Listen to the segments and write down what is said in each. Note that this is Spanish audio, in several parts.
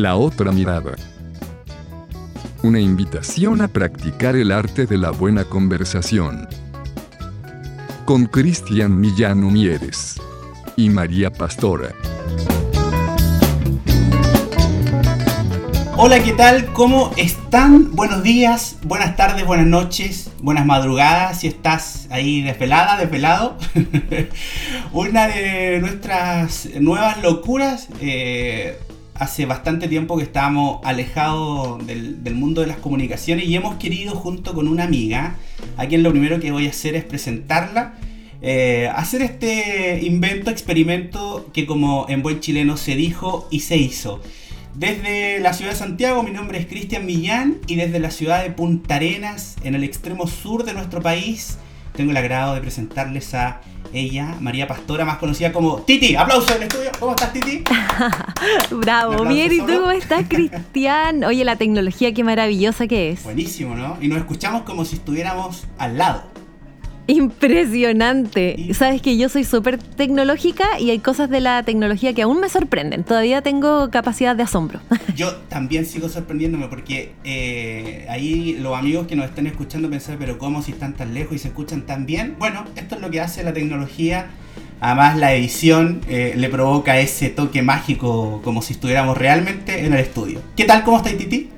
La otra mirada. Una invitación a practicar el arte de la buena conversación. Con Cristian Millán Mieres y María Pastora. Hola, ¿qué tal? ¿Cómo están? Buenos días, buenas tardes, buenas noches, buenas madrugadas, si estás ahí desvelada, desvelado. Una de nuestras nuevas locuras. Eh, hace bastante tiempo que estábamos alejados del, mundo de las comunicaciones y hemos querido junto con una amiga, a quien lo primero que voy a hacer es presentarla, eh, hacer este invento, experimento que como en buen chileno se dijo y se hizo. Desde la ciudad de Santiago, mi nombre es Cristian Millán y desde la ciudad de Punta Arenas, en el extremo sur de nuestro país, tengo el agrado de presentarles a ella, María Pastora, más conocida como Titi. Aplauso en el estudio. ¿Cómo estás, Titi? Bravo. Bien, ¿y tú cómo estás, Cristian? Oye, la tecnología, qué maravillosa que es. Buenísimo, ¿no? Y nos escuchamos como si estuviéramos al lado. Impresionante. Sabes que yo soy súper tecnológica y hay cosas de la tecnología que aún me sorprenden. Todavía tengo capacidad de asombro. Yo también sigo sorprendiéndome porque eh, ahí los amigos que nos están escuchando pensar, pero ¿cómo si están tan lejos y se escuchan tan bien? Bueno, esto es lo que hace la tecnología. Además la edición eh, le provoca ese toque mágico como si estuviéramos realmente en el estudio. ¿Qué tal? ¿Cómo está Titi?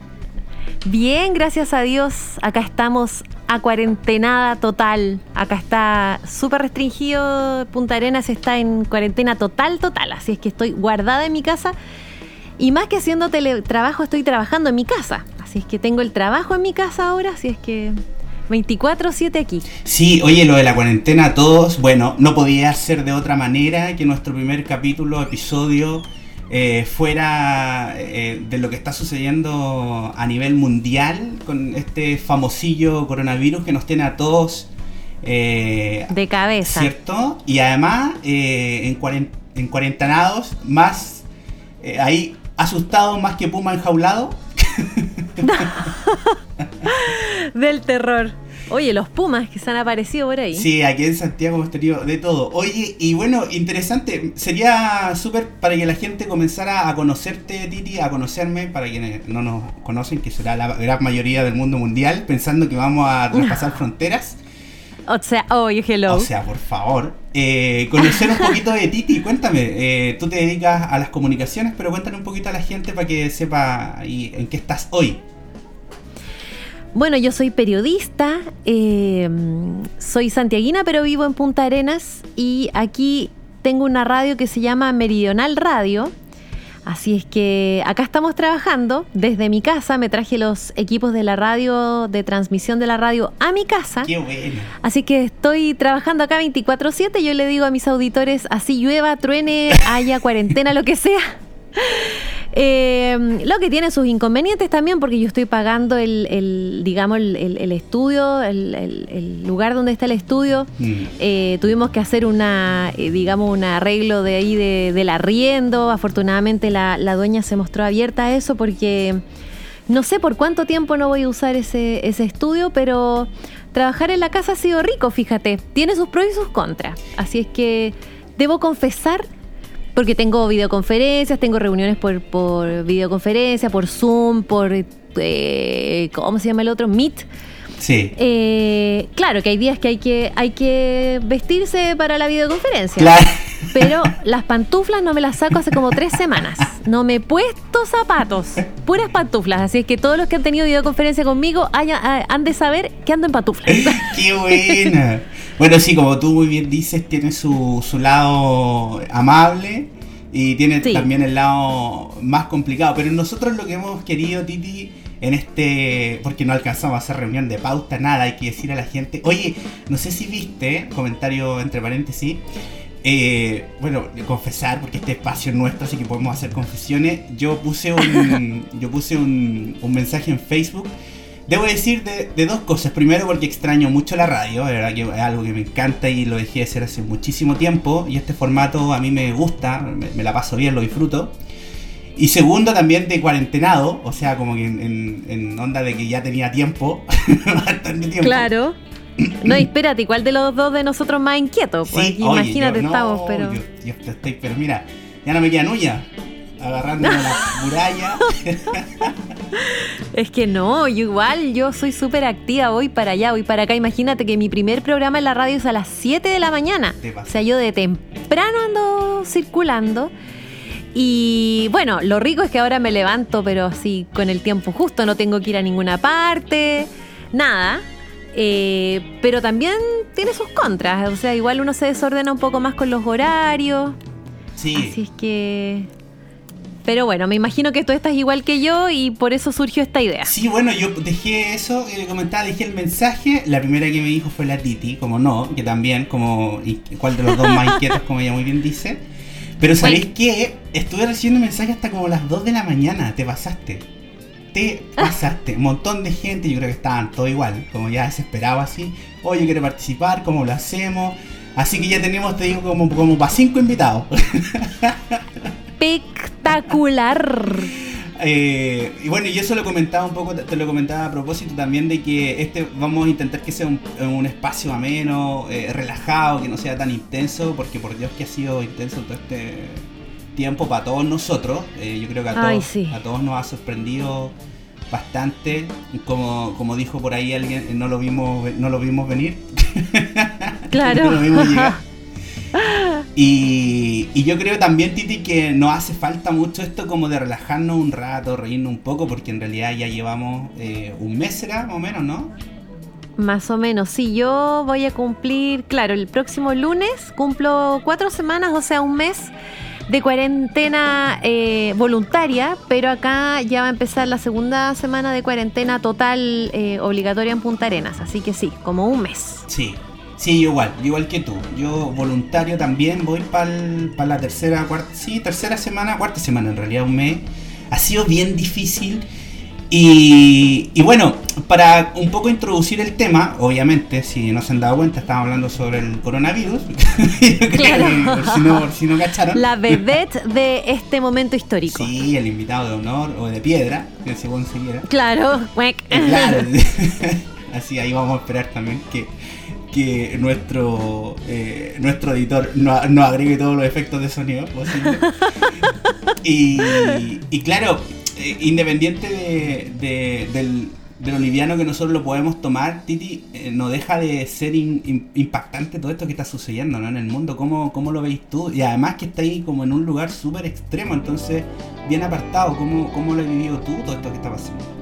Bien, gracias a Dios. Acá estamos a cuarentenada total. Acá está súper restringido. Punta Arenas está en cuarentena total, total. Así es que estoy guardada en mi casa. Y más que haciendo teletrabajo, estoy trabajando en mi casa. Así es que tengo el trabajo en mi casa ahora. Así es que 24-7 aquí. Sí, oye, lo de la cuarentena, todos, bueno, no podía ser de otra manera que nuestro primer capítulo, episodio eh, fuera eh, de lo que está sucediendo a nivel mundial con este famosillo coronavirus que nos tiene a todos eh, de cabeza. ¿Cierto? Y además en, en cuarentenados, más ahí asustado más que puma enjaulado. Del terror. Oye, los Pumas que se han aparecido por ahí. Sí, aquí en Santiago hemos tenido de todo. Oye, y bueno, interesante. Sería súper para que la gente comenzara a conocerte, Titi, a conocerme, para quienes no nos conocen, que será la gran mayoría del mundo mundial, pensando que vamos a traspasar fronteras. O sea, oye, hello. O sea, por favor. Eh, conocer un poquito de Titi, cuéntame. Eh, tú te dedicas a las comunicaciones, pero cuéntale un poquito a la gente para que sepa en qué estás hoy. Bueno, yo soy periodista, eh, soy santiaguina, pero vivo en Punta Arenas y aquí tengo una radio que se llama Meridional Radio. Así es que acá estamos trabajando desde mi casa. Me traje los equipos de la radio, de transmisión de la radio a mi casa. Qué bueno. Así que estoy trabajando acá 24-7. Yo le digo a mis auditores, así llueva, truene, haya cuarentena, lo que sea. Eh, lo que tiene sus inconvenientes también, porque yo estoy pagando el, digamos, el, estudio, el, lugar donde está el estudio. Mm. Eh, tuvimos que hacer una, eh, digamos, un arreglo de ahí de, del arriendo. Afortunadamente la, dueña se mostró abierta a eso porque no sé por cuánto tiempo no voy a usar ese, ese estudio, pero trabajar en la casa ha sido rico, fíjate. Tiene sus pros y sus contras. Así es que debo confesar porque tengo videoconferencias, tengo reuniones por, por videoconferencia, por Zoom, por. Eh, ¿Cómo se llama el otro? Meet. Sí. Eh, claro que hay días que hay que hay que vestirse para la videoconferencia. Claro. Pero las pantuflas no me las saco hace como tres semanas. No me he puesto zapatos, puras pantuflas. Así es que todos los que han tenido videoconferencia conmigo han de saber que ando en pantuflas. ¡Qué buena! Bueno, sí, como tú muy bien dices, tiene su, su lado amable y tiene también el lado más complicado. Pero nosotros lo que hemos querido, Titi, en este. Porque no alcanzamos a hacer reunión de pauta, nada, hay que decir a la gente. Oye, no sé si viste, comentario entre paréntesis. Eh, bueno, confesar, porque este espacio es nuestro, así que podemos hacer confesiones. Yo puse un, yo puse un, un mensaje en Facebook Debo decir de, dos cosas. Primero porque extraño mucho la radio, de verdad que es algo que me encanta y lo dejé de hacer hace muchísimo tiempo. Y este formato a mí me gusta, me, la paso bien, lo disfruto. Y segundo también de cuarentenado, o sea, como que en, onda de que ya tenía tiempo, bastante tiempo. Claro. No, espérate, ¿cuál de los dos de nosotros más inquieto? Pues imagínate, estamos, pero. Yo, estoy, pero mira, ya no me quedan uñas. agarrando la muralla. es que no, yo igual, yo soy súper activa, voy para allá, voy para acá. Imagínate que mi primer programa en la radio es a las 7 de la mañana. O sea, yo de temprano ando circulando. Y bueno, lo rico es que ahora me levanto, pero así con el tiempo justo, no tengo que ir a ninguna parte, nada. Eh, pero también tiene sus contras, o sea, igual uno se desordena un poco más con los horarios. Sí. Así es que pero bueno, me imagino que tú estás igual que yo y por eso surgió esta idea. Sí, bueno, yo dejé eso, le comentaba, dejé el mensaje. La primera que me dijo fue la Titi, como no, que también, como, ¿cuál de los dos más inquietos, como ella muy bien dice? Pero ¿sabéis qué? Estuve recibiendo mensajes hasta como las 2 de la mañana, te pasaste. Te pasaste. Un montón de gente, yo creo que estaban todo igual, como ya desesperado así. Oye, quiero participar, ¿cómo lo hacemos? Así que ya tenemos, te digo, como, como para cinco invitados. espectacular. Eh, y bueno, yo eso lo comentaba un poco, te lo comentaba a propósito también de que este vamos a intentar que sea un, espacio ameno, eh, relajado, que no sea tan intenso, porque por Dios que ha sido intenso todo este tiempo para todos nosotros. Eh, yo creo que a todos, a todos nos ha sorprendido bastante. Como, como dijo por ahí alguien, no lo vimos, no lo vimos venir. Claro. no lo vimos llegar. Y, yo creo también, Titi, que nos hace falta mucho esto como de relajarnos un rato, reírnos un poco, porque en realidad ya llevamos eh, un mes, ¿será? Más o menos, ¿no? Más o menos, sí, yo voy a cumplir, claro, el próximo lunes cumplo cuatro semanas, o sea, un mes de cuarentena eh, voluntaria, pero acá ya va a empezar la segunda semana de cuarentena total eh, obligatoria en Punta Arenas, así que sí, como un mes. Sí, Sí, igual, igual que tú. Yo voluntario también voy para la tercera, cuarta, sí, tercera semana, cuarta semana en realidad, un mes. Ha sido bien difícil. Y, bueno, para un poco introducir el tema, obviamente, si no se han dado cuenta, estamos hablando sobre el coronavirus. claro. si, no, si no cacharon. La vedette de este momento histórico. Sí, el invitado de honor o de piedra, según se quiera. Claro, claro. Así ahí vamos a esperar también que que nuestro eh, nuestro editor nos no agregue todos los efectos de sonido posible. y, claro, eh, independiente de, del, de, lo liviano que nosotros lo podemos tomar, Titi, eh, no deja de ser impactante todo esto que está sucediendo ¿no? en el mundo. ¿Cómo, ¿Cómo, lo veis tú? Y además que está ahí como en un lugar súper extremo, entonces bien apartado. ¿Cómo, ¿Cómo lo has vivido tú todo esto que está pasando?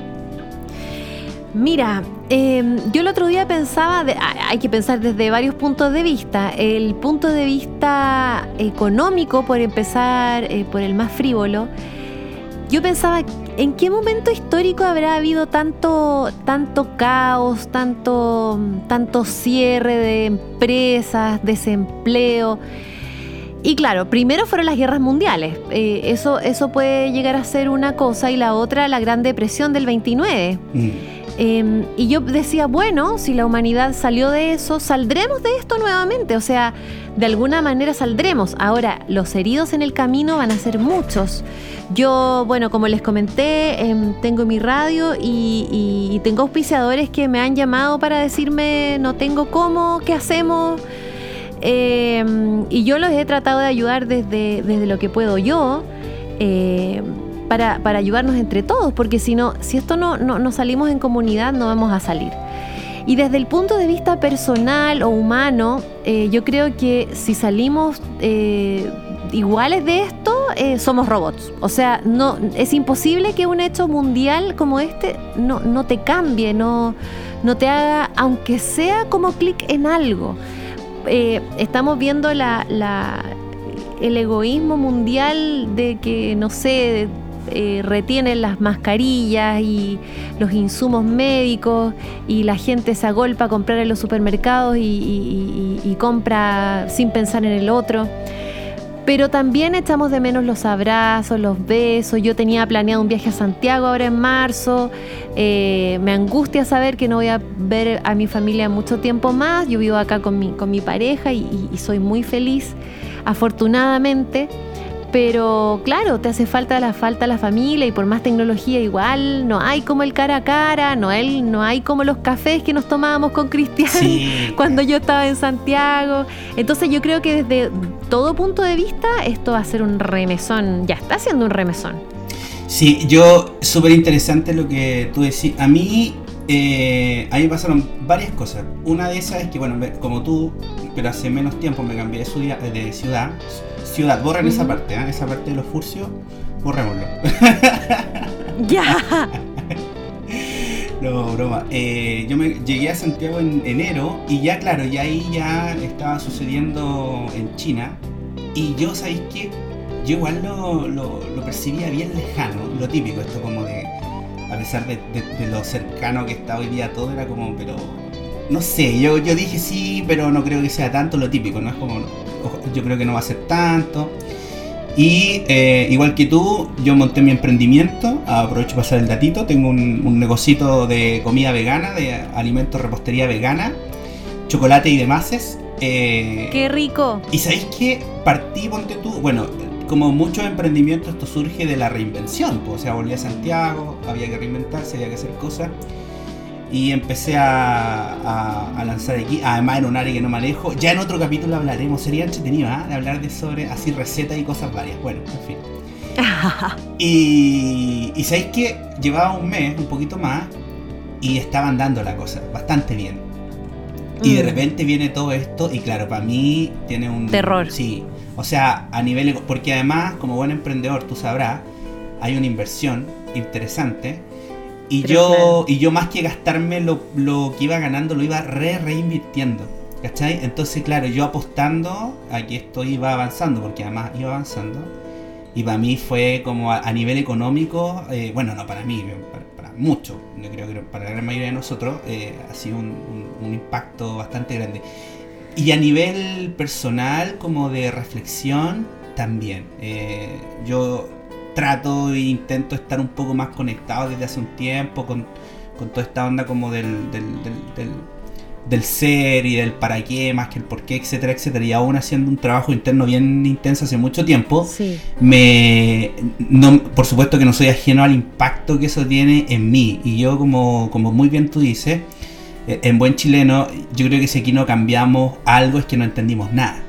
Mira, em, yo el otro día pensaba, hay que pensar desde varios puntos de vista. El punto de vista económico, por empezar, eh, por el más frívolo, yo pensaba, ¿en qué momento histórico habrá habido tanto, tanto caos, tanto, tanto cierre de empresas, desempleo? Y claro, primero fueron las guerras mundiales. Eh, eso, eso puede llegar a ser una cosa y la otra la Gran Depresión del 29. Em, y yo decía, bueno, si la humanidad salió de eso, saldremos de esto nuevamente. O sea, de alguna manera saldremos. Ahora, los heridos en el camino van a ser muchos. Yo, bueno, como les comenté, em, tengo mi radio y, tengo auspiciadores que me han llamado para decirme, no tengo cómo, ¿qué hacemos? Em, y yo los he tratado de ayudar desde, desde lo que puedo yo para, ayudarnos entre todos, porque si no, si esto no, no, salimos en comunidad, no vamos a salir. Y desde el punto de vista personal o humano, eh, yo creo que si salimos eh, iguales de esto, eh, somos robots. O sea, no, es imposible que un hecho mundial como este no, no te cambie, no, no te haga, aunque sea como clic en algo. estamos viendo la, la, el egoísmo mundial de que, no sé, eh, retienen las mascarillas y los insumos médicos y la gente se agolpa a comprar en los supermercados y, compra sin pensar en el otro. Pero también echamos de menos los abrazos, los besos. Yo tenía planeado un viaje a Santiago ahora en marzo. Eh, me angustia saber que no voy a ver a mi familia mucho tiempo más. Yo vivo acá con mi, con mi pareja y soy muy feliz, afortunadamente pero claro, te hace falta la falta la familia y por más tecnología igual, no hay como el cara a cara, no hay, no hay como los cafés que nos tomábamos con Cristian cuando yo estaba en Santiago. Entonces yo creo que desde todo punto de vista esto va a ser un remesón, ya está siendo un remesón. Sí, yo, súper interesante lo que tú decís. A mí, eh, a mí me pasaron varias cosas. Una de esas es que, bueno, como tú, pero hace menos tiempo me cambié de, de ciudad ciudad, borren esa parte, ¿eh? esa parte de los furcios, borrémoslo. ya. no, broma. Eh, yo me llegué a Santiago en enero y ya, claro, ya ahí ya estaba sucediendo en China. Y yo, ¿sabéis qué? Yo igual lo, lo, percibía bien lejano, lo típico, esto como de, a pesar de, de, lo cercano que está hoy día todo, era como, pero, no sé, yo, yo dije sí, pero no creo que sea tanto lo típico, ¿no? Es como, yo creo que no va a ser tanto. Y eh, igual que tú, yo monté mi emprendimiento, aprovecho para pasar el datito, tengo un, un negocito de comida vegana, de alimentos, repostería vegana, chocolate y demás. Eh, ¡Qué rico! Y sabéis que partí, ponte tú, bueno, como muchos emprendimientos, esto surge de la reinvención, pues, o sea, volví a Santiago, había que reinventarse, había que hacer cosas y empecé a, lanzar aquí. Además, en un área que no manejo. Ya en otro capítulo hablaremos. Sería entretenido, ¿eh? De hablar de sobre así recetas y cosas varias. Bueno, en fin. y, y sabéis que llevaba un mes, un poquito más, y estaban dando la cosa bastante bien. Y de mm. repente viene todo esto, y claro, para mí tiene un. Terror. Sí. O sea, a nivel. Porque además, como buen emprendedor, tú sabrás, hay una inversión interesante y yo, y yo más que gastarme lo, que iba ganando, lo iba re reinvirtiendo. ¿Cachai? Entonces, claro, yo apostando a que esto iba avanzando, porque además iba avanzando. Y para mí fue como a, nivel económico, eh, bueno, no para mí, para, mucho, yo creo que para la gran mayoría de nosotros eh, ha sido un, impacto bastante grande. Y a nivel personal, como de reflexión, también. Eh, yo trato e intento estar un poco más conectado desde hace un tiempo con, toda esta onda como del, del, ser y del para qué más que el por qué, etcétera, etcétera. Y aún haciendo un trabajo interno bien intenso hace mucho tiempo, me no, por supuesto que no soy ajeno al impacto que eso tiene en mí. Y yo como, como muy bien tú dices, eh, en buen chileno, yo creo que si aquí no cambiamos algo es que no entendimos nada.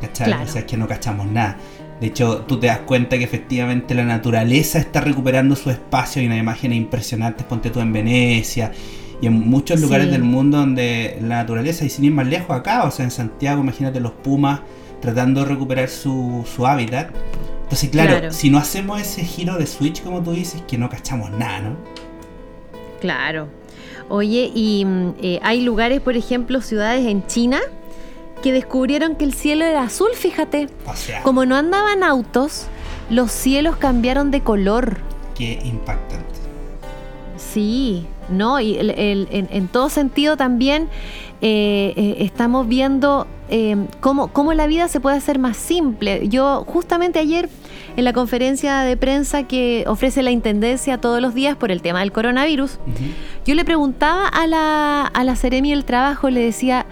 ¿Cachai? O sea, es que no cachamos nada. De hecho, tú te das cuenta que efectivamente la naturaleza está recuperando su espacio. Hay una imagen impresionante, ponte tú en Venecia y en muchos lugares del mundo donde la naturaleza, y sin ir más lejos acá, o sea, en Santiago, imagínate los pumas tratando de recuperar su, hábitat. Entonces, claro, si no hacemos ese giro de switch, como tú dices, que no cachamos nada, ¿no? Claro. Oye, y mm, eh, hay lugares, por ejemplo, ciudades en China que descubrieron que el cielo era azul, fíjate. Como no andaban autos, los cielos cambiaron de color. Qué impactante. Sí, no, y en, todo sentido también eh, eh, estamos viendo eh, cómo, cómo, la vida se puede hacer más simple. Yo justamente ayer en la conferencia de prensa que ofrece la Intendencia todos los días por el tema del coronavirus, yo le preguntaba a la, a la Ceremi del Trabajo, le decía,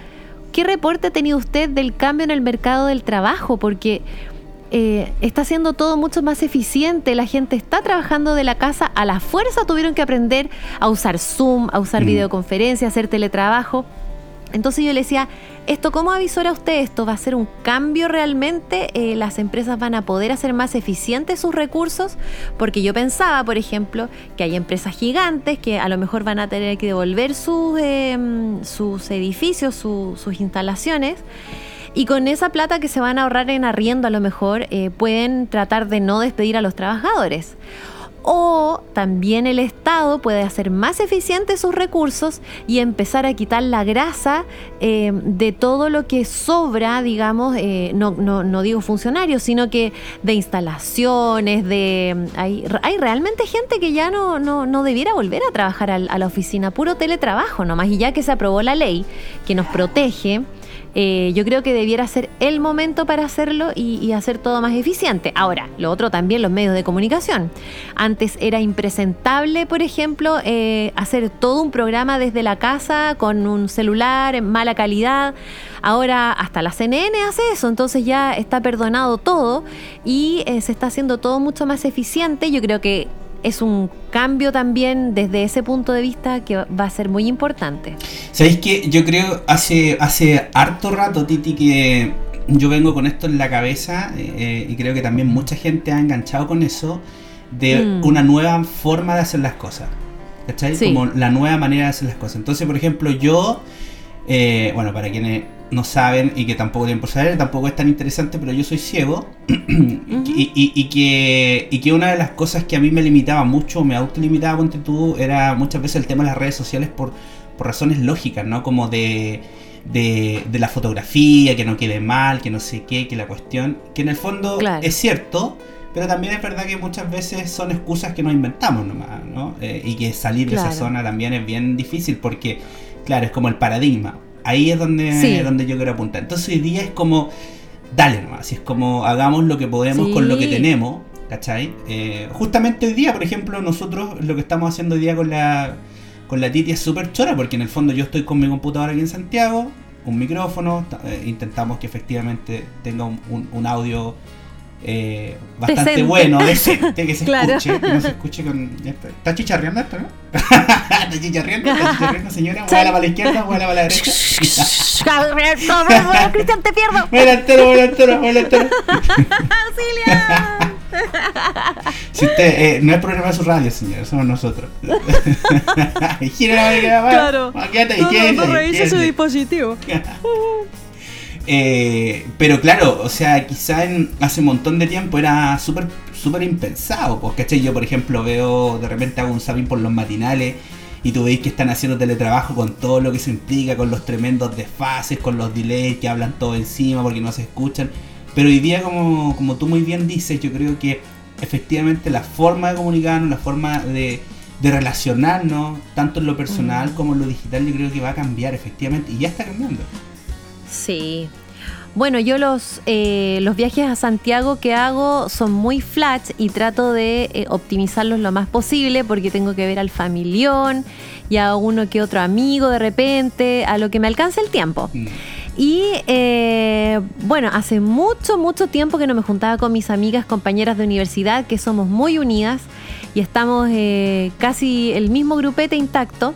¿Qué reporte ha tenido usted del cambio en el mercado del trabajo? Porque eh, está haciendo todo mucho más eficiente, la gente está trabajando de la casa, a la fuerza tuvieron que aprender a usar Zoom, a usar videoconferencia, a hacer teletrabajo. Entonces yo le decía, ¿esto cómo avisora usted? ¿Esto va a ser un cambio realmente? Eh, ¿Las empresas van a poder hacer más eficientes sus recursos? Porque yo pensaba, por ejemplo, que hay empresas gigantes que a lo mejor van a tener que devolver sus, em, sus edificios, sus instalaciones. Y con esa plata que se van a ahorrar en arriendo a lo mejor eh, pueden tratar de no despedir a los trabajadores o también el Estado puede hacer más eficientes sus recursos y empezar a quitar la grasa eh, de todo lo que sobra, digamos, eh, no, no, digo funcionarios, sino que de instalaciones, de... Hay, hay realmente gente que ya no, no, debiera volver a trabajar a, la oficina, puro teletrabajo nomás, y ya que se aprobó la ley que nos protege, eh, yo creo que debiera ser el momento para hacerlo y, hacer todo más eficiente. Ahora, lo otro también los medios de comunicación. Antes era impresentable, por ejemplo, eh, hacer todo un programa desde la casa con un celular en mala calidad. Ahora hasta la CNN hace eso, entonces ya está perdonado todo y eh, se está haciendo todo mucho más eficiente. Yo creo que es un cambio también desde ese punto de vista que va a ser muy importante. ¿Sabéis que yo creo hace, hace harto rato, Titi, que yo vengo con esto en la cabeza eh, y creo que también mucha gente ha enganchado con eso de mm. una nueva forma de hacer las cosas. ¿Cachai? Como la nueva manera de hacer las cosas. Entonces, por ejemplo, yo, eh, bueno, para quienes no saben y que tampoco tienen por saber, tampoco es tan interesante, pero yo soy ciego. Y, que, y que una de las cosas que a mí me limitaba mucho, me autolimitaba tú, era muchas veces el tema de las redes sociales por, por razones lógicas, ¿no? Como de, de, la fotografía, que no quede mal, que no sé qué, que la cuestión, que en el fondo es cierto, pero también es verdad que muchas veces son excusas que nos inventamos nomás, ¿no? Eh, y que salir de esa zona también es bien difícil porque, claro, es como el paradigma Ahí es donde, donde yo quiero apuntar. Entonces hoy día es como, dale nomás, es como hagamos lo que podemos con lo que tenemos, ¿cachai? Eh, justamente hoy día, por ejemplo, nosotros lo que estamos haciendo hoy día con la, con la Titi es súper chora, porque en el fondo yo estoy con mi computadora aquí en Santiago, un micrófono, eh, intentamos que efectivamente tenga un audio eh, bastante bueno, decente, que se escuche, que no se escuche con. Está chicharreando esto, ¿no? está chicharreando, está chicharreando, señora. Vuela para la izquierda, vuela para la derecha. Cristian, te pierdo. Vuela entero, vuela entero, vuela entero. Si usted, eh, no es programa de su radio, señor, somos nosotros. Gira la Claro. Quédate, no, no, no revise su dispositivo. Eh, pero claro, o sea, quizá en, hace un montón de tiempo era súper súper impensado. Pues, ¿cachai? Yo, por ejemplo, veo, de repente hago un zapping por los matinales y tú veis que están haciendo teletrabajo con todo lo que se implica, con los tremendos desfases, con los delays que hablan todo encima porque no se escuchan. Pero hoy día, como, como tú muy bien dices, yo creo que efectivamente la forma de comunicarnos, la forma de, de relacionarnos, tanto en lo personal como en lo digital, yo creo que va a cambiar efectivamente y ya está cambiando. Sí. Bueno, yo los, eh, los viajes a Santiago que hago son muy flash y trato de eh, optimizarlos lo más posible porque tengo que ver al familión y a uno que otro amigo de repente, a lo que me alcance el tiempo. Mm. Y eh, bueno, hace mucho, mucho tiempo que no me juntaba con mis amigas, compañeras de universidad, que somos muy unidas y estamos casi el mismo grupete intacto.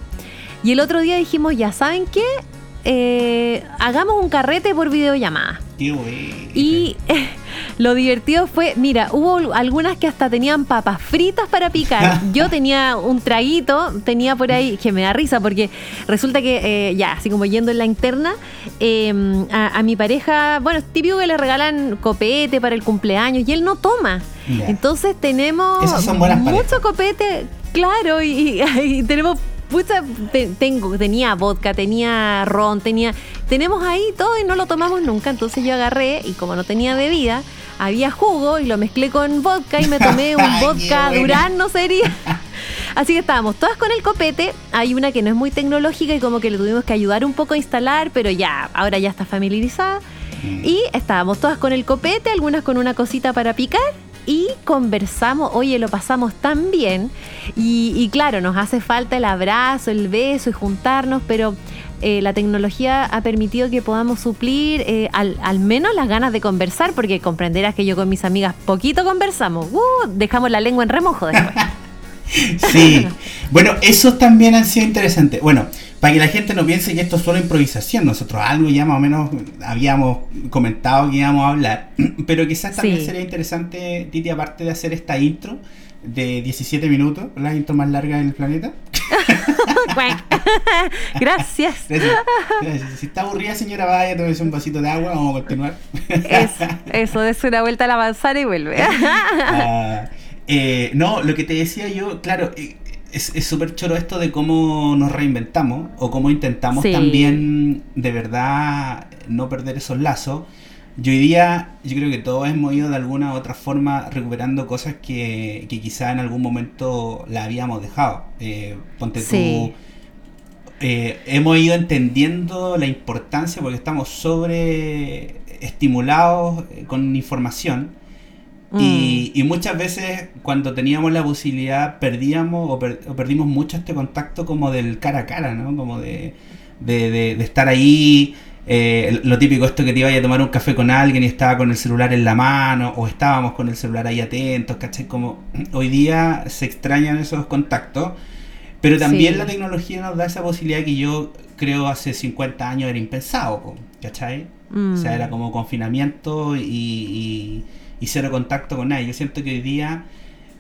Y el otro día dijimos, ya saben qué, eh, hagamos un carrete por videollamada. Y lo divertido fue, mira, hubo algunas que hasta tenían papas fritas para picar. Yo tenía un traguito, tenía por ahí, que me da risa porque resulta que, eh, ya, así como yendo en la interna, em, a, mi pareja, bueno, es típico que le regalan copete para el cumpleaños y él no toma. Entonces tenemos mucho copete, claro, y tenemos Pucha, tengo, tenía vodka, tenía ron, tenía. Tenemos ahí todo y no lo tomamos nunca. Entonces yo agarré y como no tenía bebida, había jugo y lo mezclé con vodka y me tomé un vodka Durán, no sería. Así que estábamos todas con el copete. Hay una que no es muy tecnológica y como que le tuvimos que ayudar un poco a instalar, pero ya, ahora ya está familiarizada. Mm. Y estábamos todas con el copete, algunas con una cosita para picar y conversamos, oye, lo pasamos tan bien y, claro, nos hace falta el abrazo, el beso y juntarnos, pero eh, la tecnología ha permitido que podamos suplir eh, al, menos las ganas de conversar, porque comprenderás que yo con mis amigas poquito conversamos, uh, dejamos la lengua en remojo después. sí, bueno, eso también ha sido interesante. Bueno, para que la gente no piense que esto es solo improvisación, nosotros algo ya más o menos habíamos comentado que íbamos a hablar, pero quizás también sería interesante, Titi, aparte de hacer esta intro de 17 minutos, la intro más larga del planeta. Gracias. Si está aburrida, señora, vaya, tómese un vasito de agua, vamos a continuar. eso, eso, es una vuelta a la manzana y vuelve. Ah, eh, no, lo que te decía yo, claro, eh, es súper choro esto de cómo nos reinventamos o cómo intentamos también de verdad no perder esos lazos. Yo hoy día, yo creo que todos hemos ido de alguna u otra forma recuperando cosas que, que quizá en algún momento la habíamos dejado. Eh, ponte tú. eh, hemos ido entendiendo la importancia porque estamos sobre estimulados eh, con información mm. y, muchas veces cuando teníamos la posibilidad perdíamos o, perdimos mucho este contacto como del cara a cara, ¿no? Como de, de, estar ahí, eh, lo típico esto que te iba a tomar un café con alguien y estaba con el celular en la mano o estábamos con el celular ahí atentos, ¿cachai? Como hoy día se extrañan esos contactos. Pero también la tecnología nos da esa posibilidad que yo creo hace 50 años era impensado, ¿cachai? O sea, era mm. como confinamiento y, cero contacto con nadie. Yo siento que hoy día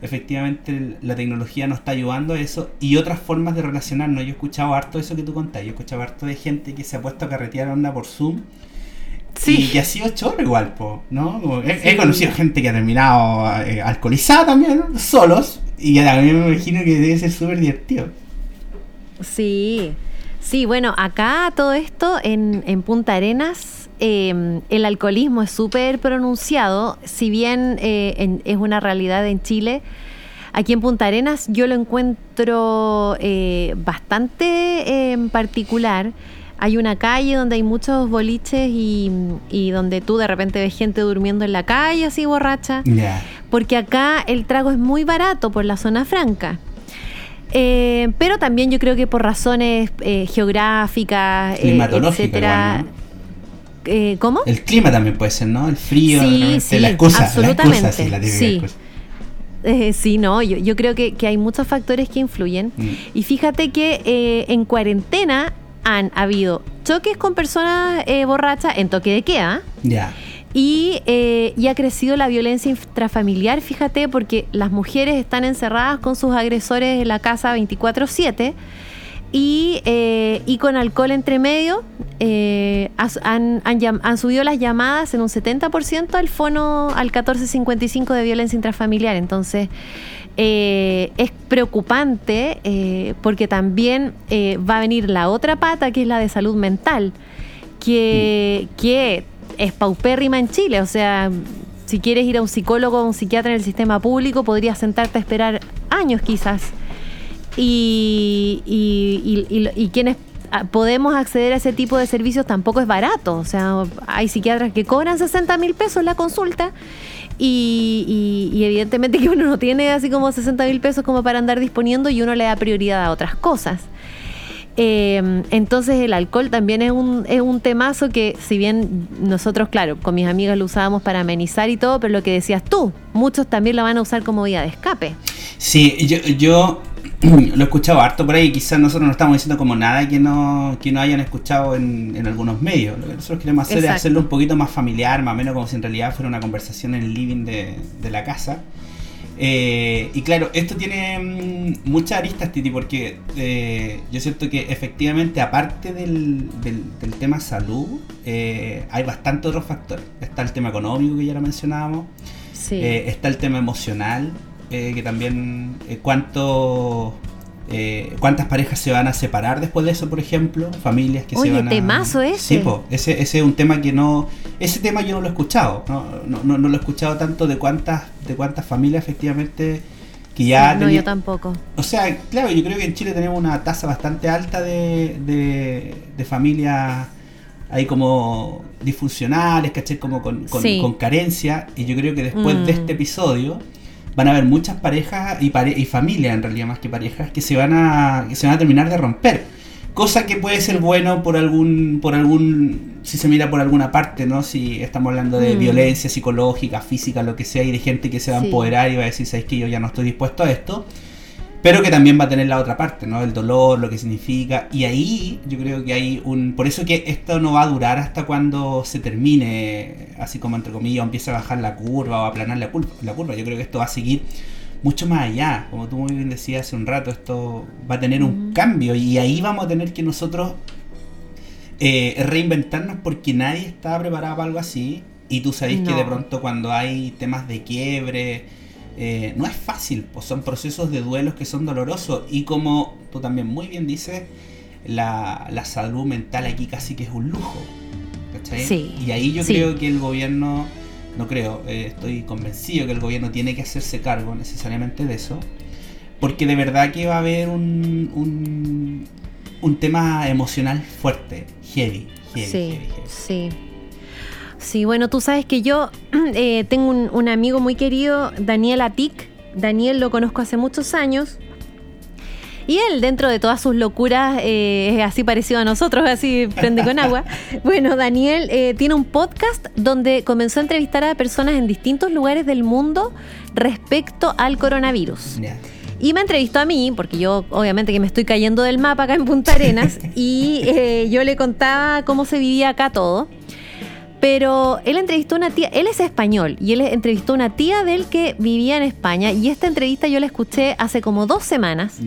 efectivamente la tecnología nos está ayudando a eso y otras formas de relacionarnos. Yo he escuchado harto eso que tú contás, yo he escuchado harto de gente que se ha puesto a carretear onda por Zoom. Sí. Y que ha sido chorro igual, ¿no? he, conocido gente que ha terminado eh, alcoholizada también, solos, y a mí me imagino que debe ser súper divertido. Sí, sí, bueno, acá todo esto en, en Punta Arenas Em, el alcoholismo es súper pronunciado, si bien eh, es una realidad en Chile. Aquí en Punta Arenas yo lo encuentro eh, bastante em, particular. Hay una calle donde hay muchos boliches y, donde tú de repente ves gente durmiendo en la calle así borracha. Porque acá el trago es muy barato por la zona franca. Eh, pero también yo creo que por razones geográficas, etcétera. Eh, ¿Cómo? El clima también puede ser, ¿no? El frío, sí, sí, la excusa, absolutamente. La sí, la sí. Eh, sí, no, yo, yo creo que, hay muchos factores que influyen. Mm. Y fíjate que eh, en cuarentena han habido choques con personas borrachas en toque de queda. Ya. Y, y, ha crecido la violencia intrafamiliar, fíjate, porque las mujeres están encerradas con sus agresores en la casa 24/7 y, eh, y con alcohol entre medio eh, han, subido las llamadas en un 70% al fono al 1455 de violencia intrafamiliar. Entonces, eh, es preocupante porque también va a venir la otra pata, que es la de salud mental, que, que es paupérrima en Chile. O sea, si quieres ir a un psicólogo o un psiquiatra en el sistema público, podrías sentarte a esperar años quizás y, y, quienes ah, podemos acceder a ese tipo de servicios tampoco es barato. O sea, hay psiquiatras que cobran 60 mil pesos la consulta y, evidentemente que uno no tiene así como 60 mil pesos como para andar disponiendo y uno le da prioridad a otras cosas. Eh, entonces el alcohol también es un, es un temazo que si bien nosotros, claro, con mis amigas lo usábamos para amenizar y todo, pero lo que decías tú, muchos también lo van a usar como vía de escape. Sí, yo, yo lo he escuchado harto por ahí, quizás nosotros no estamos diciendo como nada que no, que no hayan escuchado en, en algunos medios. Lo que nosotros queremos hacer es hacerlo un poquito más familiar, más o menos como si en realidad fuera una conversación en el living de, de la casa. Eh, y claro, esto tiene mm, muchas aristas, Titi, porque eh, yo siento que efectivamente, aparte del, del, tema salud, eh, hay bastantes otros factores. Está el tema económico que ya lo mencionábamos, está el tema emocional, eh, que también eh, cuánto eh, cuántas parejas se van a separar después de eso, por ejemplo, familias que se van a... temazo ese. Sí, ese, ese es un tema que no... Ese tema yo no lo he escuchado, no, no, no, lo he escuchado tanto de cuántas, de cuántas familias efectivamente que ya... no, yo tampoco. O sea, claro, yo creo que en Chile tenemos una tasa bastante alta de, de, de familias ahí como disfuncionales, ¿caché? Como con, con, carencia, y yo creo que después de mm. este episodio van a haber muchas parejas y, y familias en realidad más que parejas que se van a que se van a terminar de romper. Cosa que puede ser bueno por algún por algún si se mira por alguna parte no si estamos hablando de mm. violencia psicológica física lo que sea y de gente que se va a empoderar y va a decir sabes que yo ya no estoy dispuesto a esto pero que también va a tener la otra parte, ¿no? El dolor, lo que significa. Y ahí yo creo que hay un... Por eso que esto no va a durar hasta cuando se termine, así como entre comillas, empiece a bajar la curva o a aplanar la curva. La curva. Yo creo que esto va a seguir mucho más allá. Como tú muy bien decías hace un rato, esto va a tener un cambio y ahí vamos a tener que nosotros eh, reinventarnos porque nadie está preparado para algo así. Y tú sabes que de pronto cuando hay temas de quiebre eh, no es fácil, pues son procesos de duelos que son dolorosos y como tú también muy bien dices, la, salud mental aquí casi que es un lujo. ¿cachai? y ahí yo creo que el gobierno, no creo, eh, estoy convencido que el gobierno tiene que hacerse cargo necesariamente de eso, porque de verdad que va a haber un, un tema emocional fuerte, heavy. heavy sí, sí. Sí, bueno, tú sabes que yo eh, tengo un, amigo muy querido, Daniel Atik. Daniel lo conozco hace muchos años. Y él, dentro de todas sus locuras, eh, es así parecido a nosotros, así prende con agua. Bueno, Daniel eh, tiene un podcast donde comenzó a entrevistar a personas en distintos lugares del mundo respecto al coronavirus. Y me entrevistó a mí, porque yo obviamente que me estoy cayendo del mapa acá en Punta Arenas, y yo le contaba cómo se vivía acá todo. Pero él entrevistó a una tía, él es español y él entrevistó a una tía de él que vivía en España y esta entrevista yo la escuché hace como dos semanas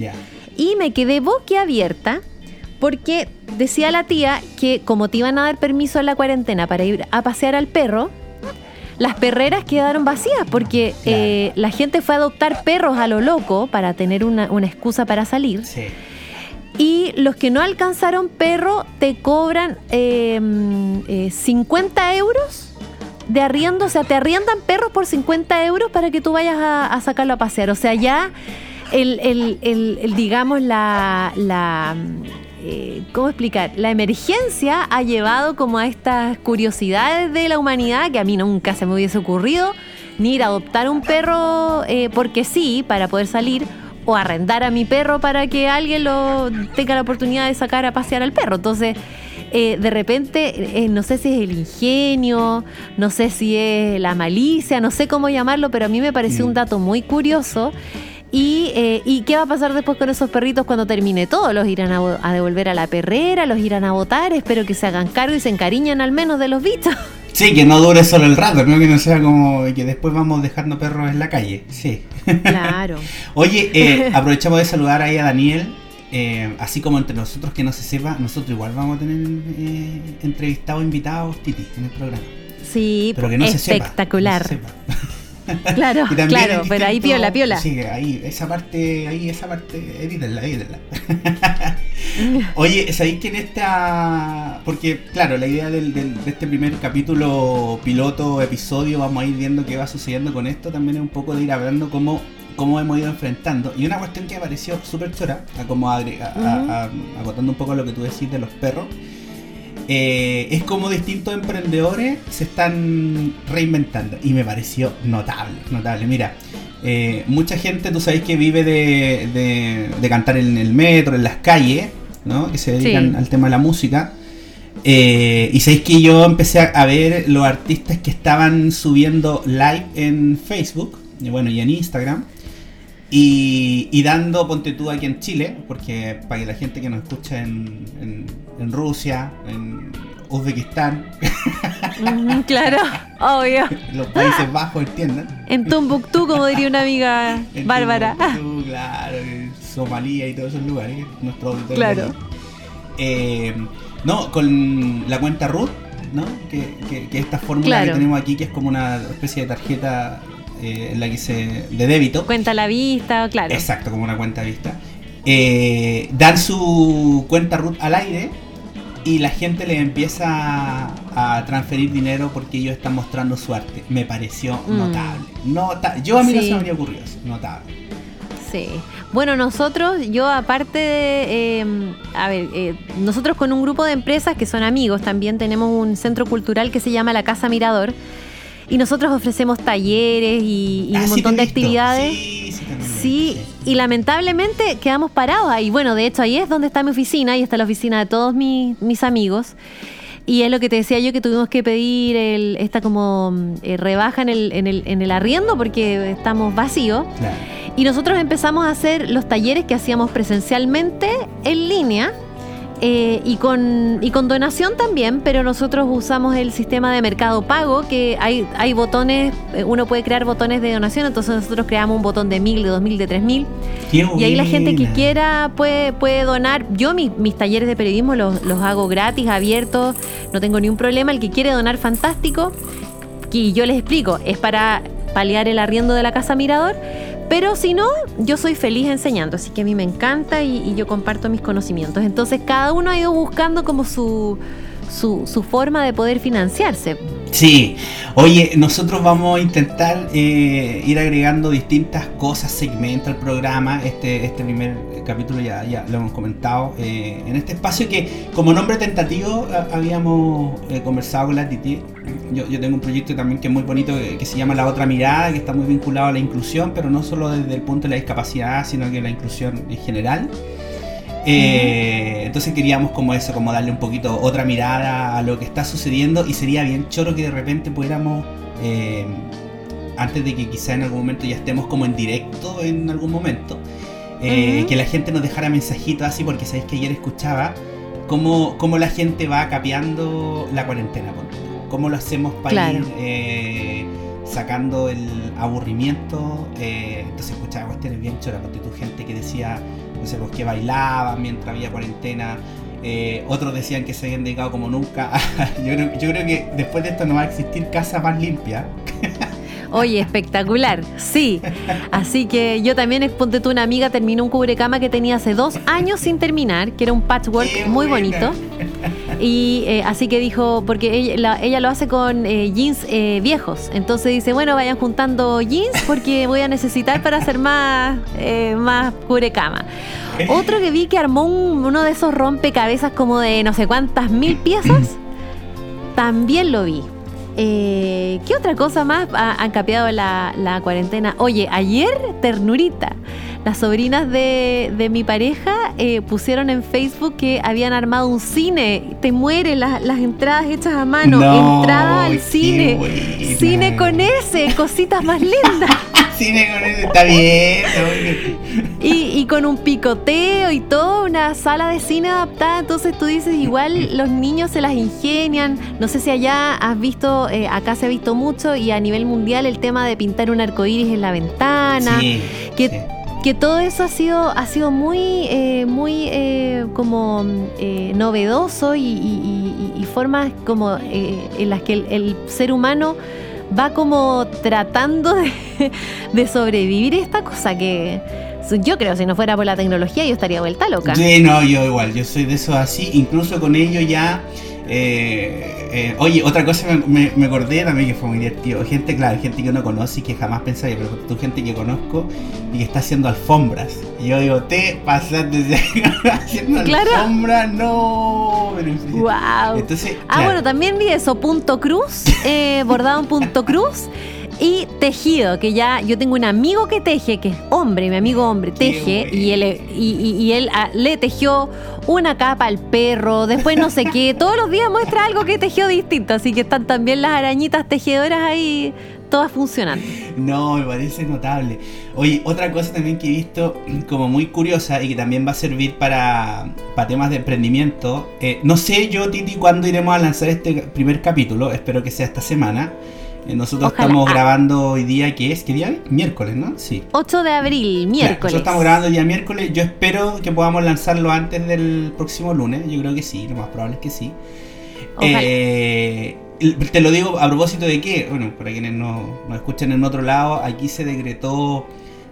y me quedé boquiabierta porque decía la tía que como te iban a dar permiso en la cuarentena para ir a pasear al perro, las perreras quedaron vacías porque eh, la gente fue a adoptar perros a lo loco para tener una, una excusa para salir. Sí. Y los que no alcanzaron perro te cobran 50 em, eh, euros de arriendo. O sea, te arriendan perros por 50 euros para que tú vayas a, sacarlo a pasear. O sea, ya el, digamos, la, la eh, ¿cómo explicar? La emergencia ha llevado como a estas curiosidades de la humanidad que a mí nunca se me hubiese ocurrido ni ir a adoptar un perro eh, porque sí, para poder salir, o arrendar a mi perro para que alguien lo tenga la oportunidad de sacar a pasear al perro. Entonces, eh, de repente, eh, no sé si es el ingenio, no sé si es la malicia, no sé cómo llamarlo, pero a mí me pareció un mm. dato muy curioso. Y, eh, y, qué va a pasar después con esos perritos cuando termine todo? ¿Los irán a, a devolver a la perrera? ¿Los irán a botar? Espero que se hagan cargo y se encariñen al menos de los bichos. Sí, que no dure solo el rato, ¿no? que no sea como que después vamos dejando perros en la calle. Sí. Claro. Oye, eh, aprovechamos de saludar ahí a Daniel. Eh, así como entre nosotros que no se sepa, nosotros igual vamos a tener eh, entrevistados, invitados, Titi, en el programa. Sí, Pero que no espectacular. Se sepa, Claro, claro, pero ahí piola, piola. Sí, ahí, esa parte, ahí, esa parte, evítenla, evítenla. Oye, ¿sabéis que en esta. Porque, claro, la idea del, de este primer capítulo, piloto, episodio, vamos a ir viendo qué va sucediendo con esto. También es un poco de ir hablando cómo, cómo hemos ido enfrentando. Y una cuestión que me pareció súper chora, como agotando un poco lo que tú decís de los perros. Eh, es como distintos emprendedores se están reinventando y me pareció notable, notable. Mira, eh, mucha gente, tú sabes que vive de, de, cantar en el metro, en las calles, ¿no? Que se dedican al tema de la música. Eh, y sabéis que yo empecé a, ver los artistas que estaban subiendo live en Facebook, y bueno, y en Instagram. Y, dando, ponte tú aquí en Chile, porque para que la gente que nos escucha en, en, Rusia, en Uzbekistán. claro, obvio. Los Países Bajos entiendan. En Tumbuctú, como diría una amiga Bárbara. Tumbuctú, claro, Somalia y todos esos lugares, nuestro Claro. Eh, no, con la cuenta Ruth, ¿no? Que, que, esta fórmula que tenemos aquí, que es como una especie de tarjeta eh, en la que se de débito. Cuenta la vista, claro. Exacto, como una cuenta vista. Eh, dan su cuenta root al aire y la gente le empieza a, transferir dinero porque ellos están mostrando su arte. Me pareció mm. notable. Nota yo a mí no se me habría ocurrido eso. Notable. Sí. Bueno, nosotros, yo aparte de, em, a ver, eh, nosotros con un grupo de empresas que son amigos, también tenemos un centro cultural que se llama la Casa Mirador, y nosotros ofrecemos talleres y, ah, un montón de actividades. Sí, y lamentablemente quedamos parados ahí. Bueno, de hecho ahí es donde está mi oficina, y está la oficina de todos mis, amigos. Y es lo que te decía yo que tuvimos que pedir el, esta como eh, rebaja en el, en, el, en el arriendo porque estamos vacíos. Y nosotros empezamos a hacer los talleres que hacíamos presencialmente en línea eh, y, con, y con donación también, pero nosotros usamos el sistema de mercado pago, que hay, hay botones, eh, uno puede crear botones de donación, entonces nosotros creamos un botón de mil, de dos mil, de tres mil. Y ahí la gente que quiera puede, puede donar. Yo mis, mis talleres de periodismo los, los hago gratis, abiertos, no tengo ningún problema. El que quiere donar, fantástico. Y yo les explico, es para paliar el arriendo de la casa Mirador pero si no, yo soy feliz enseñando, así que a mí me encanta y, yo comparto mis conocimientos. Entonces cada uno ha ido buscando como su, su, su forma de poder financiarse. Sí, oye, nosotros vamos a intentar eh, ir agregando distintas cosas, segmentos al programa. Este, este primer capítulo ya, ya lo hemos comentado. Eh, en este espacio que como nombre tentativo habíamos eh, conversado con la Titi. Yo, yo, tengo un proyecto también que es muy bonito que, se llama La Otra Mirada, que está muy vinculado a la inclusión, pero no solo desde el punto de la discapacidad, sino que la inclusión en general. Eh, entonces queríamos como eso, como darle un poquito otra mirada a lo que está sucediendo y sería bien choro que de repente pudiéramos, eh, antes de que quizá en algún momento ya estemos como en directo en algún momento, eh, que la gente nos dejara mensajitos así, porque sabéis que ayer escuchaba cómo, cómo la gente va capeando la cuarentena, cómo lo hacemos para ir sacando el aburrimiento. entonces escuchaba cuestiones bien choras, porque tu gente que decía no sé, pues que bailaban mientras había cuarentena. Eh, otros decían que se habían dedicado como nunca. yo, creo, yo creo que después de esto no va a existir casa más limpia. Oye, espectacular, sí. Así que yo también, ponte tú, una amiga terminó un cubrecama que tenía hace dos años sin terminar, que era un patchwork muy bonito. Y eh, así que dijo, porque ella, ella lo hace con eh, jeans viejos. Entonces dice, bueno, vayan juntando jeans porque voy a necesitar para hacer más, más cubrecama. Otro que vi que armó uno de esos rompecabezas como de no sé cuántas mil piezas, también lo vi. Eh, ¿Qué otra cosa más han capeado la, la, cuarentena? Oye, ayer, ternurita. Las sobrinas de, mi pareja eh, pusieron en Facebook que habían armado un cine. Te mueren las, entradas hechas a mano. Entrada al cine. Cine con ese, cositas más lindas. cine con ese, está bien. Y, y, con un picoteo y todo, una sala de cine adaptada. Entonces tú dices, igual los niños se las ingenian. No sé si allá has visto, eh, acá se ha visto mucho y a nivel mundial el tema de pintar un arco iris en la ventana. Sí, que, que todo eso ha sido, ha sido muy, eh, muy eh, como eh, novedoso y, formas como en las que el, ser humano va como tratando de, sobrevivir esta cosa que yo creo si no fuera por la tecnología yo estaría vuelta loca. Sí, no, yo igual, yo soy de eso así, incluso con ello ya eh, eh, oye, otra cosa me, me, acordé también que fue muy divertido. Gente, claro, gente que no conoce y que jamás pensaría, pero tú gente que conozco y que está haciendo alfombras. Y yo digo, te pasas desde haciendo alfombras, no. wow. Entonces, Ah, bueno, también vi eso, punto cruz, eh, bordado en punto cruz. Y tejido, que ya yo tengo un amigo que teje, que es hombre, mi amigo hombre, teje, y él, y, él ah, le tejió una capa al perro, después no sé qué, todos los días muestra algo que tejió distinto, así que están también las arañitas tejedoras ahí todas funcionando. No, me parece notable. Oye, otra cosa también que he visto como muy curiosa y que también va a servir para, para temas de emprendimiento. Eh, no sé yo, Titi, cuándo iremos a lanzar este primer capítulo, espero que sea esta semana. Eh, nosotros estamos grabando hoy día, que es? ¿Qué día? Miércoles, ¿no? Sí. 8 de abril, miércoles. nosotros estamos grabando el día miércoles. Yo espero que podamos lanzarlo antes del próximo lunes. Yo creo que sí, lo más probable es que sí. Eh, te lo digo a propósito de que, bueno, para quienes no, nos escuchan en otro lado, aquí se decretó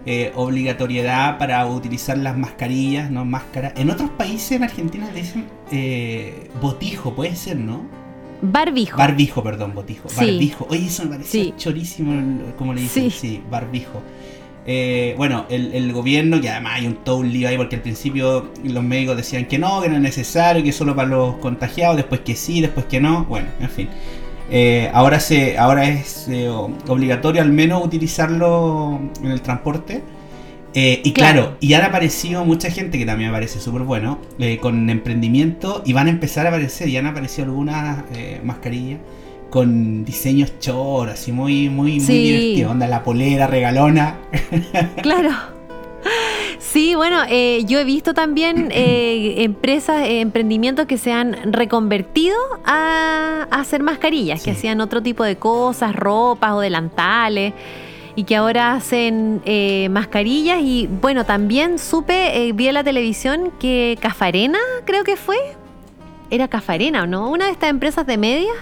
eh, obligatoriedad para utilizar las mascarillas, ¿no? Máscaras. En otros países, en Argentina, dicen botijo, puede ser, ¿no? Barbijo. Barbijo, perdón, botijo. Barbijo. Oye, eso me parece chorísimo, como le dicen. Sí, barbijo. Eh, bueno, el, gobierno, que además hay un todo un lío ahí, porque al principio los médicos decían que no, que no es necesario, que solo para los contagiados, después que sí, después que no. Bueno, en fin. Eh, ahora, se, ahora es eh, obligatorio al menos utilizarlo en el transporte. Eh, y claro. y han aparecido mucha gente que también me parece súper bueno, eh, con emprendimiento, y van a empezar a aparecer, y han aparecido algunas eh, mascarillas con diseños choros, así muy, muy, muy divertido, onda la polera regalona. Claro. Sí, bueno, yo he visto también empresas, emprendimientos que se han reconvertido a, hacer mascarillas, que hacían otro tipo de cosas, ropas o delantales y que ahora hacen eh, mascarillas y bueno, también supe, eh, vi en la televisión que Cafarena, creo que fue, era Cafarena no, una de estas empresas de medias.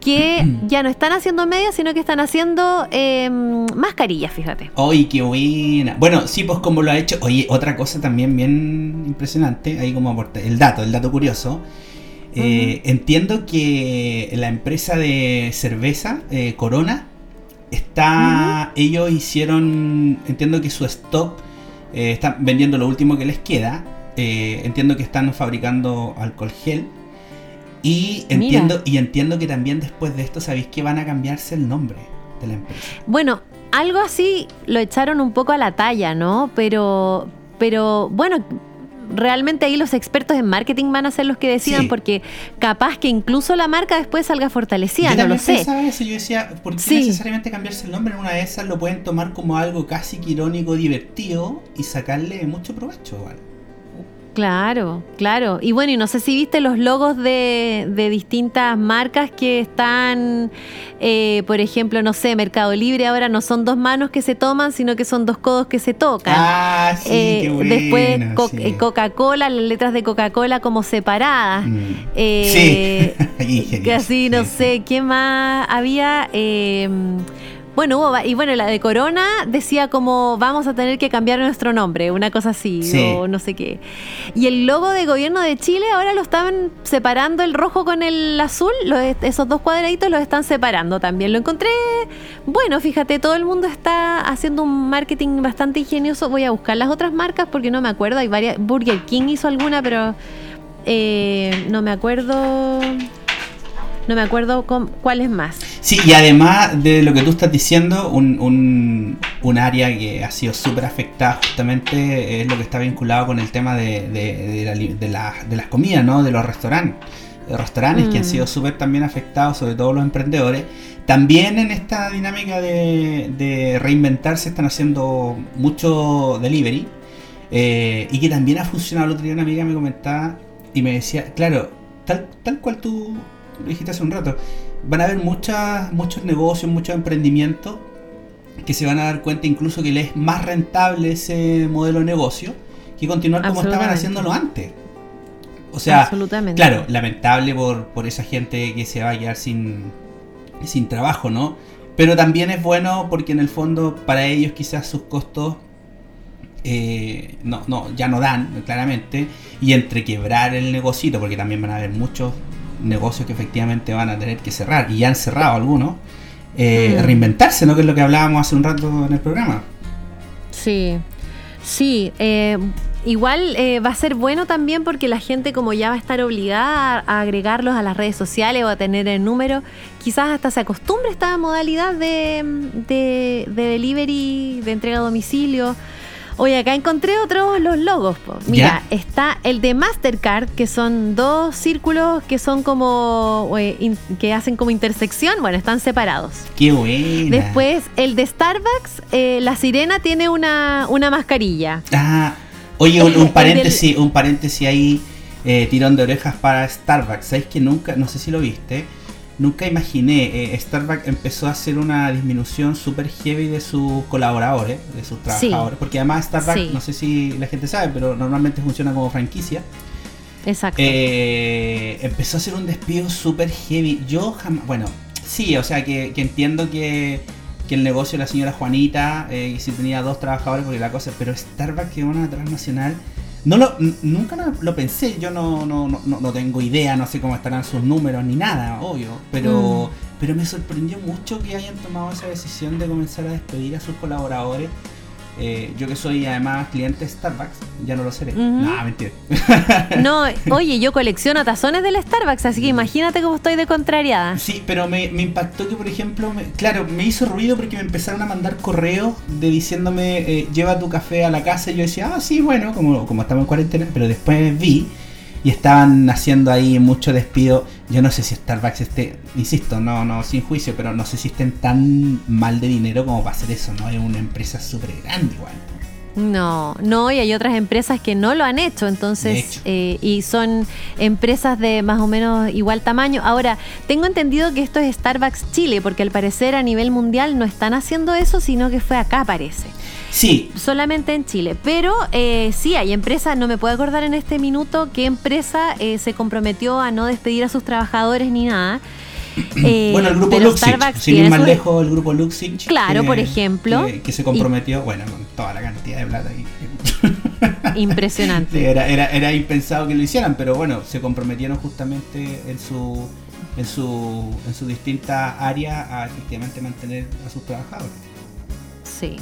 Que ya no están haciendo medias, sino que están haciendo em, mascarillas, fíjate. ¡Ay, qué buena! Bueno, sí, pues como lo ha hecho. Oye, otra cosa también bien impresionante, ahí como aporta, el dato, el dato curioso. entiendo que la empresa de cerveza, Corona, está. Ellos hicieron. Entiendo que su stock. están vendiendo lo último que les queda. entiendo que están fabricando alcohol gel. Y entiendo, y entiendo que también después de esto sabéis que van a cambiarse el nombre de la empresa. Bueno, algo así lo echaron un poco a la talla, ¿no? Pero, pero bueno, realmente ahí los expertos en marketing van a ser los que decidan porque capaz que incluso la marca después salga fortalecida, no lo sé. Eso. Yo decía, ¿por qué necesariamente cambiarse el nombre? En una de esas lo pueden tomar como algo casi irónico, divertido y sacarle mucho provecho. ¿vale? Claro, claro. Y bueno, y no sé si viste los logos de, distintas marcas que están, eh, por ejemplo, no sé, Mercado Libre ahora no son dos manos que se toman, sino que son dos codos que se tocan. Ah, sí, qué eh, Después eh, Coca-Cola, las letras de Coca-Cola como separadas. Mm. sí, que así, no sé, ¿qué más había? Bueno, hubo, y bueno, la de Corona decía como vamos a tener que cambiar nuestro nombre, una cosa así, o no sé qué. Y el logo de gobierno de Chile ahora lo estaban separando el rojo con el azul, esos dos cuadraditos los están separando también. Lo encontré, bueno, fíjate, todo el mundo está haciendo un marketing bastante ingenioso. Voy a buscar las otras marcas porque no me acuerdo, hay varias, Burger King hizo alguna, pero eh, no me acuerdo no me acuerdo cuál es más. Sí, y además de lo que tú estás diciendo, un, un, área que ha sido súper afectada justamente es lo que está vinculado con el tema de, de, las comidas, ¿no? De los restaurantes. Restaurantes que han mm. sido súper también afectados, sobre todo los emprendedores. También en esta dinámica de, reinventarse están haciendo mucho delivery. Eh, y que también ha funcionado. El otro día una amiga me comentaba y me decía, claro, tal, tal cual tú lo dijiste hace un rato, van a haber muchas, muchos negocios, muchos emprendimientos que se van a dar cuenta incluso que les es más rentable ese modelo de negocio que continuar como estaban haciéndolo antes. O sea, claro, lamentable por, por esa gente que se va a quedar sin, sin trabajo, ¿no? Pero también es bueno porque en el fondo para ellos quizás sus costos eh, no, no, ya no dan, claramente. Y entre quebrar el negocio, porque también van a haber muchos negocios que efectivamente van a tener que cerrar, y ya han cerrado algunos, eh, mm. reinventarse, ¿no? Que es lo que hablábamos hace un rato en el programa. Sí, sí. Eh, igual eh, va a ser bueno también porque la gente como ya va a estar obligada a agregarlos a las redes sociales o a tener el número, quizás hasta se acostumbre a esta modalidad de, de, de delivery, de entrega a domicilio. Oye, acá encontré otros los logos. Mira, está el de Mastercard, que son dos círculos que son como que hacen como intersección. Bueno, están separados. Qué bueno. Después, el de Starbucks, eh, la sirena tiene una, una mascarilla. Ah, oye, un, paréntesis, un paréntesis ahí, eh, tirón de orejas para Starbucks. ¿Sabes que nunca, no sé si lo viste? Nunca imaginé. Eh, Starbucks empezó a hacer una disminución súper heavy de sus colaboradores, de sus trabajadores. Porque además Starbucks, no sé si la gente sabe, pero normalmente funciona como franquicia. Exacto. Eh, empezó a hacer un despido súper heavy. Yo jamás. Bueno, sí, o sea que, entiendo que, que, el negocio de la señora Juanita, eh, si tenía dos trabajadores, porque la cosa. Pero Starbucks, que es una transnacional no lo, nunca lo pensé, yo no, no, no, no, tengo idea, no sé cómo estarán sus números ni nada, obvio, pero, mm. pero me sorprendió mucho que hayan tomado esa decisión de comenzar a despedir a sus colaboradores eh, yo que soy además cliente de Starbucks, ya no lo seré. No, mentira. no, oye, yo colecciono tazones del Starbucks, así que imagínate cómo estoy de contrariada. Sí, pero me, impactó que, por ejemplo, claro, me hizo ruido porque me empezaron a mandar correos de diciéndome, eh, lleva tu café a la casa. Y yo decía, ah, sí, bueno, como, como estamos en cuarentena, pero después vi y estaban haciendo ahí mucho despido. Yo no sé si Starbucks esté, insisto, no, no, sin juicio, pero no sé si estén tan mal de dinero como para hacer eso, ¿no? Es una empresa súper grande igual. No, no, y hay otras empresas que no lo han hecho, entonces, eh, y son empresas de más o menos igual tamaño. Ahora, tengo entendido que esto es Starbucks Chile, porque al parecer a nivel mundial no están haciendo eso, sino que fue acá, parece. Sí. Solamente en Chile. Pero eh, sí, hay empresas, no me puedo acordar en este minuto qué empresa eh, se comprometió a no despedir a sus trabajadores ni nada. Eh, bueno, el grupo Luxich, sin ir más lejos, el grupo Luxich. Claro, por ejemplo. Que, se comprometió, bueno, con toda la cantidad de plata ahí. Impresionante. era, era, era impensado que lo hicieran, pero bueno, se comprometieron justamente en su en su, en su distintas áreas a efectivamente mantener a sus trabajadores. Sí.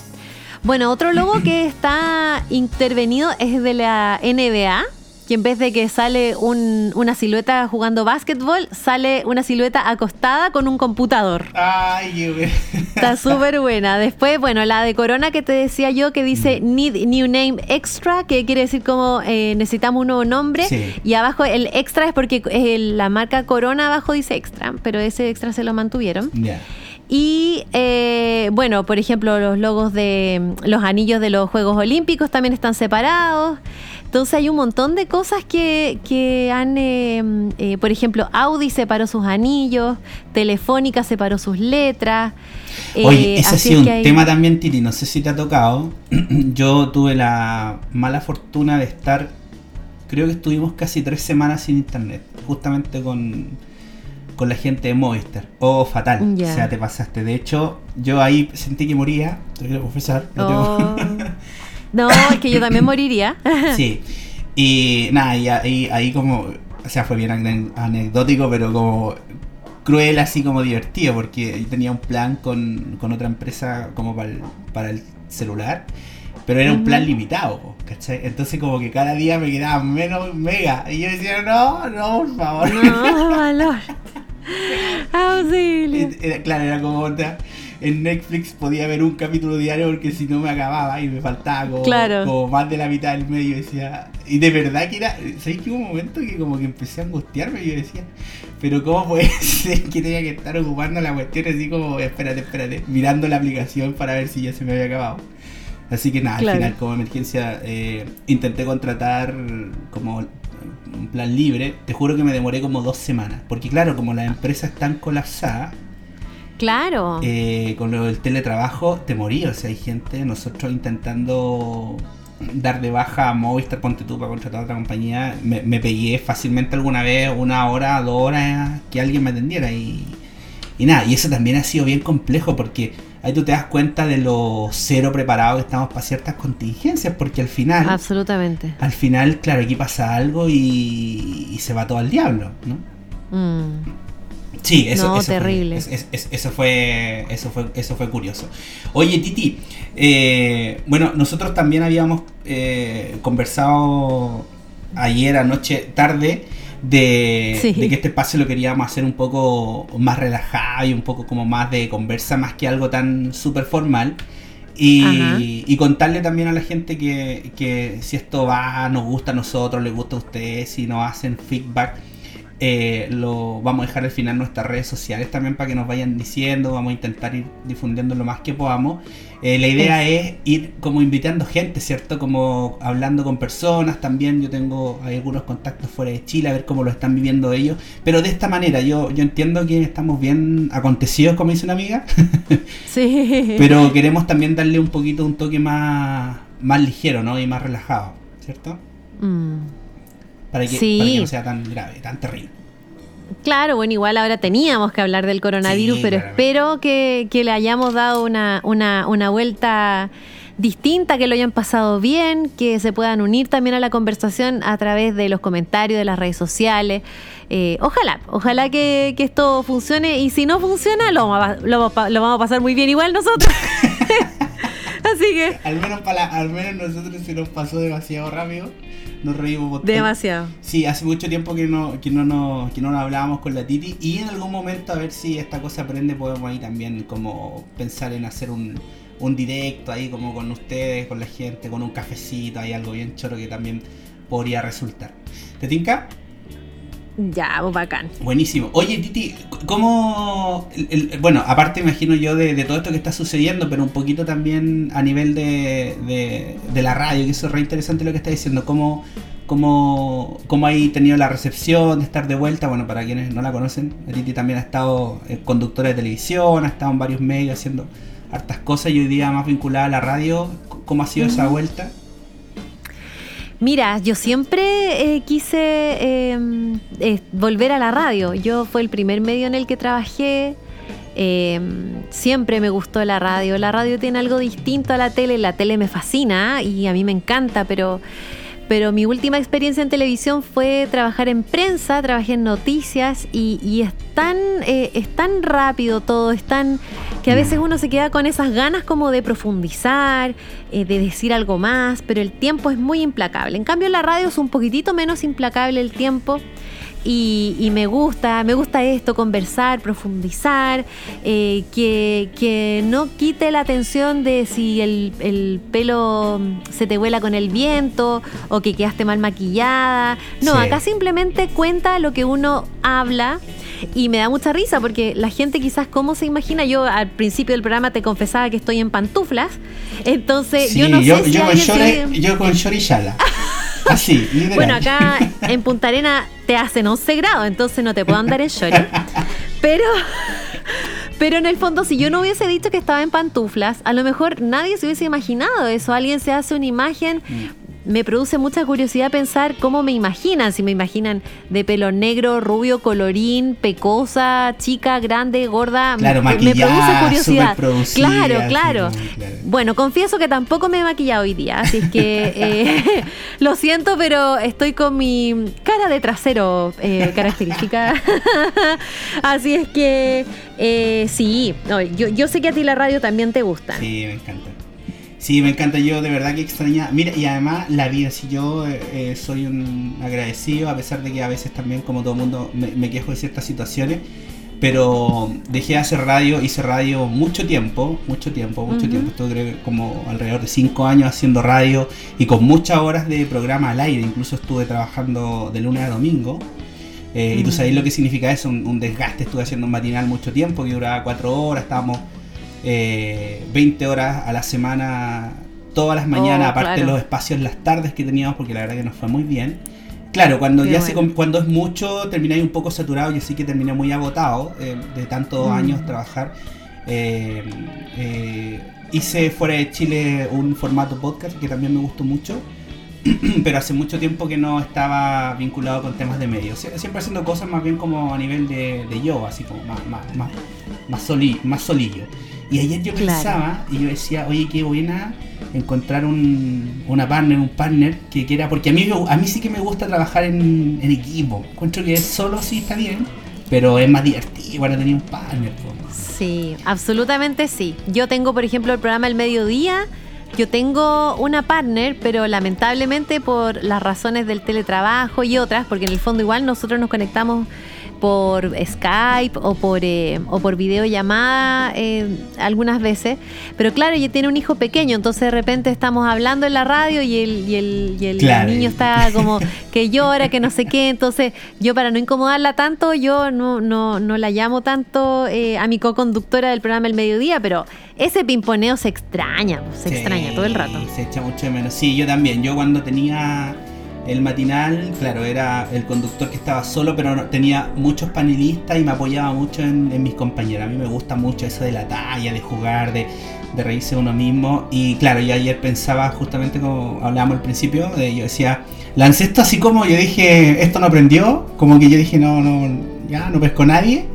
Bueno, otro logo que está intervenido es de la NBA, que en vez de que sale una silueta jugando básquetbol, sale una silueta acostada con un computador. Ay, Está súper buena. Después, bueno, la de Corona que te decía yo, que dice mm. Need New Name Extra, que quiere decir como eh, necesitamos un nuevo nombre. Y abajo el extra es porque la marca Corona abajo dice extra, pero ese extra se lo mantuvieron. Y eh, bueno, por ejemplo, los logos de los anillos de los Juegos Olímpicos también están separados. Entonces hay un montón de cosas que, han, eh, eh, por ejemplo, Audi separó sus anillos, Telefónica separó sus letras. Oye, ese ha sido un tema también, Titi, no sé si te ha tocado. Yo tuve la mala fortuna de estar, creo que estuvimos casi tres semanas sin internet, justamente con con la gente de Movistar. Oh, fatal. O sea, te pasaste. De hecho, yo ahí sentí que moría, te quiero confesar. Oh. no, es que yo también moriría. sí. Y nada, y ahí, ahí como, o sea, fue bien anecdótico, pero como cruel, así como divertido, porque tenía un plan con, otra empresa como para el, para el celular, pero era un plan limitado, ¿cachai? Entonces como que cada día me quedaba menos mega, y yo decía, no, no, por favor. No, valor. Auxilio. claro, era como en Netflix podía ver un capítulo diario porque si no me acababa y me faltaba como, más de la mitad del medio. Decía, y de verdad que era, ¿sabes que hubo un momento que como que empecé a angustiarme y yo decía, pero ¿cómo puede ser que tenía que estar ocupando la cuestión así como, espérate, espérate, mirando la aplicación para ver si ya se me había acabado? Así que nada, al final como emergencia eh, intenté contratar como un plan libre, te juro que me demoré como dos semanas. Porque claro, como las empresas están colapsadas, Claro. Eh, con lo del teletrabajo te morí, o sea, hay gente, nosotros intentando dar de baja a Movistar, ponte tú para contratar a otra compañía, me, me, pegué fácilmente alguna vez una hora, dos horas que alguien me atendiera y, y nada, y eso también ha sido bien complejo porque ahí tú te das cuenta de lo cero preparado que estamos para ciertas contingencias, porque al final... Absolutamente. Al final, claro, aquí pasa algo y, se va todo al diablo, ¿no? Mm. Sí, eso, no, terrible. Fue, eso, fue, eso, fue, eso fue curioso. Oye, Titi, eh, bueno, nosotros también habíamos eh, conversado ayer anoche tarde de, que este espacio lo queríamos hacer un poco más relajado y un poco como más de conversa, más que algo tan súper formal. Y, contarle también a la gente que, que si esto va, nos gusta a nosotros, les gusta a ustedes, si nos hacen feedback eh, lo vamos a dejar al final nuestras redes sociales también para que nos vayan diciendo. Vamos a intentar ir difundiendo lo más que podamos. Eh, la idea es ir como invitando gente, ¿cierto? Como hablando con personas también. Yo tengo algunos contactos fuera de Chile a ver cómo lo están viviendo ellos. Pero de esta manera, yo, yo entiendo que estamos bien acontecidos, como dice una amiga. sí. Pero queremos también darle un poquito un toque más, más ligero, ¿no? Y más relajado, ¿cierto? Mm para que, no sea tan grave, tan terrible. Claro, bueno, igual ahora teníamos que hablar del coronavirus, pero espero que, le hayamos dado una, una, vuelta distinta, que lo hayan pasado bien, que se puedan unir también a la conversación a través de los comentarios de las redes sociales. Eh, ojalá, ojalá que, esto funcione y si no funciona, lo, lo, vamos a pasar muy bien igual nosotros. Así que... Al menos, para al menos nosotros se nos pasó demasiado rápido nos reímos Demasiado. Sí, hace mucho tiempo que no, que no, nos, que no nos hablábamos con la Titi y en algún momento a ver si esta cosa aprende podemos ahí también como pensar en hacer un, un directo ahí como con ustedes, con la gente, con un cafecito, hay algo bien choro que también podría resultar. ¿Te tinca? Ya, pues bacán. Buenísimo. Oye, Titi, ¿cómo. bueno, aparte imagino yo de, todo esto que está sucediendo, pero un poquito también a nivel de, de, la radio, que eso es re interesante lo que está diciendo. ¿Cómo, cómo, cómo hay tenido la recepción de estar de vuelta? Bueno, para quienes no la conocen, Titi también ha estado eh, conductora de televisión, ha estado en varios medios haciendo hartas cosas y hoy día más vinculada a la radio. ¿Cómo ha sido esa vuelta? Mira, yo siempre eh, quise em, volver a la radio. Yo fue el primer medio en el que trabajé. Em, siempre me gustó la radio. La radio tiene algo distinto a la tele. La tele me fascina y a mí me encanta, pero pero mi última experiencia en televisión fue trabajar en prensa, trabajé en noticias y, es, tan, eh, es tan rápido todo, es tan que a veces uno se queda con esas ganas como de profundizar, eh, de decir algo más, pero el tiempo es muy implacable. En cambio la radio es un poquitito menos implacable el tiempo y, me gusta, me gusta esto, conversar, profundizar, eh, que, no quite la atención de si el, pelo se te vuela con el viento o que quedaste mal maquillada. No, acá simplemente cuenta lo que uno habla. Y me da mucha risa porque la gente quizás cómo se imagina, yo al principio del programa te confesaba que estoy en pantuflas, entonces yo no sé si yo, con yo con Así, Bueno, acá en Punta Arena te hacen 11 grados, entonces no te puedo andar en short. Pero, pero en el fondo, si yo no hubiese dicho que estaba en pantuflas, a lo mejor nadie se hubiese imaginado eso. Alguien se hace una imagen mm me produce mucha curiosidad pensar cómo me imaginan, si me imaginan de pelo negro, rubio, colorín, pecosa, chica, grande, gorda. Claro, me, me produce curiosidad. Claro, claro, Bueno, confieso que tampoco me he maquillado hoy día, así es que eh, lo siento, pero estoy con mi cara de trasero eh, característica. así es que eh, sí, yo, yo sé que a ti la radio también te gusta. Sí, me encanta. Sí, me encanta, yo de verdad que extraña. Mira, y además la vida, si yo eh, soy un agradecido, a pesar de que a veces también, como todo el mundo, me, quejo de ciertas situaciones, pero dejé de hacer radio, hice radio mucho tiempo, mucho tiempo, mucho tiempo. Estuve como alrededor de cinco años haciendo radio y con muchas horas de programa al aire, incluso estuve trabajando de lunes a domingo. Eh, y tú sabes lo que significa eso, un, un desgaste. Estuve haciendo un matinal mucho tiempo, que duraba cuatro horas, estábamos eh, 20 horas a la semana, todas las mañanas, oh, aparte de los espacios las tardes que teníamos, porque la verdad que nos fue muy bien. Claro, cuando ya se, cuando es mucho, termináis un poco saturado, y así que terminé muy agotado eh, de tantos mm. años trabajar. Eh, eh, hice fuera de Chile un formato podcast que también me gustó mucho, pero hace mucho tiempo que no estaba vinculado con temas de medios. Siempre haciendo cosas más bien como a nivel de, de yo, así como más, más, más, más, más solillo. Y ayer yo pensaba y yo decía, oye, qué buena encontrar un, una partner, un partner que quiera, porque a mí, a mí sí que me gusta trabajar en, equipo. Encuentro que solo sí está bien, pero es más divertido para tener un partner. Sí, absolutamente sí. Yo tengo, por ejemplo, el programa El Mediodía. Yo tengo una partner, pero lamentablemente por las razones del teletrabajo y otras, porque en el fondo igual nosotros nos conectamos por Skype o por, eh, o por videollamada eh, algunas veces. Pero claro, ella tiene un hijo pequeño, entonces de repente estamos hablando en la radio y el, y el, y el niño está como que llora, que no sé qué. Entonces yo para no incomodarla tanto, yo no, no, no la llamo tanto eh, a mi co-conductora del programa El Mediodía, pero ese pimponeo se extraña, se extraña todo el rato. Se echa mucho de menos. Sí, yo también. Yo cuando tenía el matinal, claro, era el conductor que estaba solo, pero tenía muchos panelistas y me apoyaba mucho en, mis compañeros. A mí me gusta mucho eso de la talla, de jugar, de, de reírse uno mismo. Y claro, yo ayer pensaba, justamente como hablábamos al principio, de, yo decía, lancé esto así como yo dije, esto no aprendió, como que yo dije, no, no, ya no pesco nadie.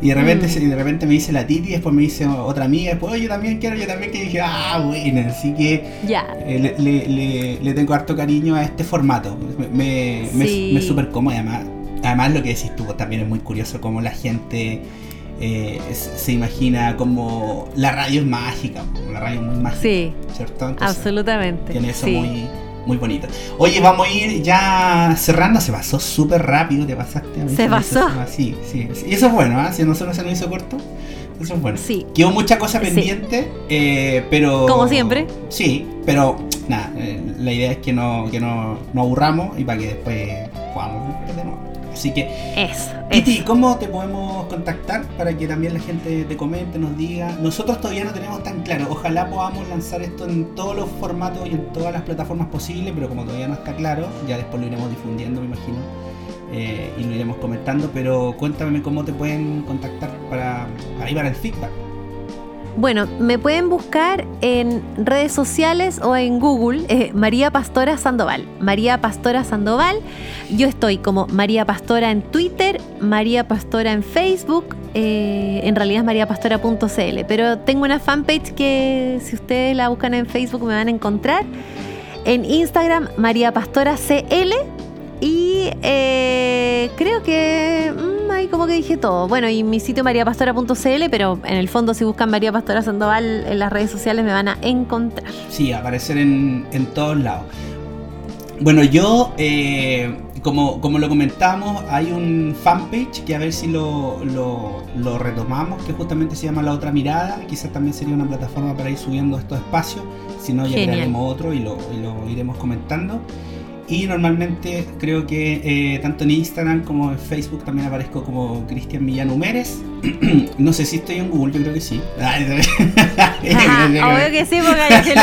Y de repente, mm. de repente me dice la Titi, después me dice otra amiga, después, yo también quiero, yo también que dije, ah, bueno, así que eh, le, le, tengo harto cariño a este formato. Me, me, súper cómodo, además, además lo que decís tú también es muy curioso cómo la gente eh, se imagina como la radio es mágica, la radio es muy mágica. Sí, ¿cierto? absolutamente. Tiene eso muy muy bonito. Oye, vamos a ir ya cerrando. Se pasó súper rápido, te pasaste. A se pasó. Sí, sí, Y eso es bueno, ¿eh? Si a nosotros se nos hizo corto. Eso es bueno. Sí. Quedó mucha cosa pendiente, eh, pero... Como siempre. Sí, pero nada, eh, la idea es que no, que no, no aburramos y para que después podamos Así que, eso, Titi, ¿cómo te podemos contactar para que también la gente te comente, nos diga? Nosotros todavía no tenemos tan claro. Ojalá podamos lanzar esto en todos los formatos y en todas las plataformas posibles, pero como todavía no está claro, ya después lo iremos difundiendo, me imagino, eh, y lo iremos comentando. Pero cuéntame cómo te pueden contactar para, para ir para el feedback. Bueno, me pueden buscar en redes sociales o en Google, eh, María Pastora Sandoval. María Pastora Sandoval. Yo estoy como María Pastora en Twitter, María Pastora en Facebook, eh, en realidad es mariapastora.cl, pero tengo una fanpage que si ustedes la buscan en Facebook me van a encontrar. En Instagram, mariapastoracl. Y eh, creo que mm, ahí como que dije todo. Bueno, y mi sitio mariapastora.cl, pero en el fondo si buscan María Pastora Sandoval en las redes sociales me van a encontrar. Sí, aparecer en, en todos lados. Bueno, yo eh, como, como lo comentamos, hay un fanpage que a ver si lo, lo, retomamos, que justamente se llama La Otra Mirada. Quizás también sería una plataforma para ir subiendo estos espacios. Si no, ya crearemos otro y lo, iremos comentando. Y normalmente creo que eh, tanto en Instagram como en Facebook también aparezco como Cristian Millán Humérez. no sé si estoy en Google, yo creo que sí. obvio que sí, porque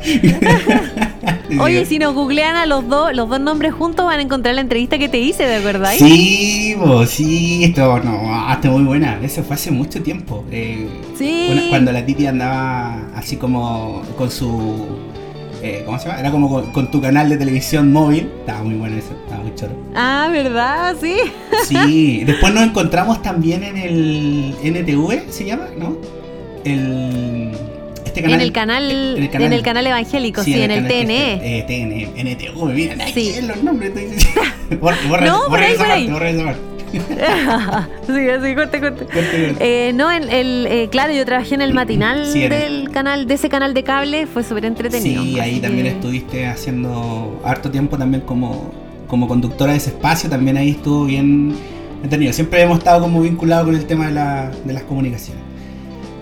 Oye, si nos googlean a los dos, los dos nombres juntos van a encontrar la entrevista que te hice, ¿de verdad? Sí, sí, esto no, está muy buena. Eso fue hace mucho tiempo. Eh, sí. Cuando la Titi andaba así como con su eh, ¿cómo se llama? Era como con, tu canal de televisión móvil. Estaba muy bueno eso, estaba muy choro. Ah, ¿verdad? Sí. Sí, después nos encontramos también en el NTV, ¿se llama? ¿No? El este en, el canal, en el canal, evangélico, sí, en, el, TNE. Eh, TNE, NTU, mira, sí. los nombres. no, por ahí, por ahí. sí, así, corte, corte. Eh, no, el, el eh, claro, yo trabajé en el matinal del canal, de ese canal de cable, fue súper entretenido. Sí, ahí también estuviste haciendo harto tiempo también como, como conductora de ese espacio, también ahí estuvo bien entretenido. Siempre hemos estado como vinculados con el tema de, la, de las comunicaciones.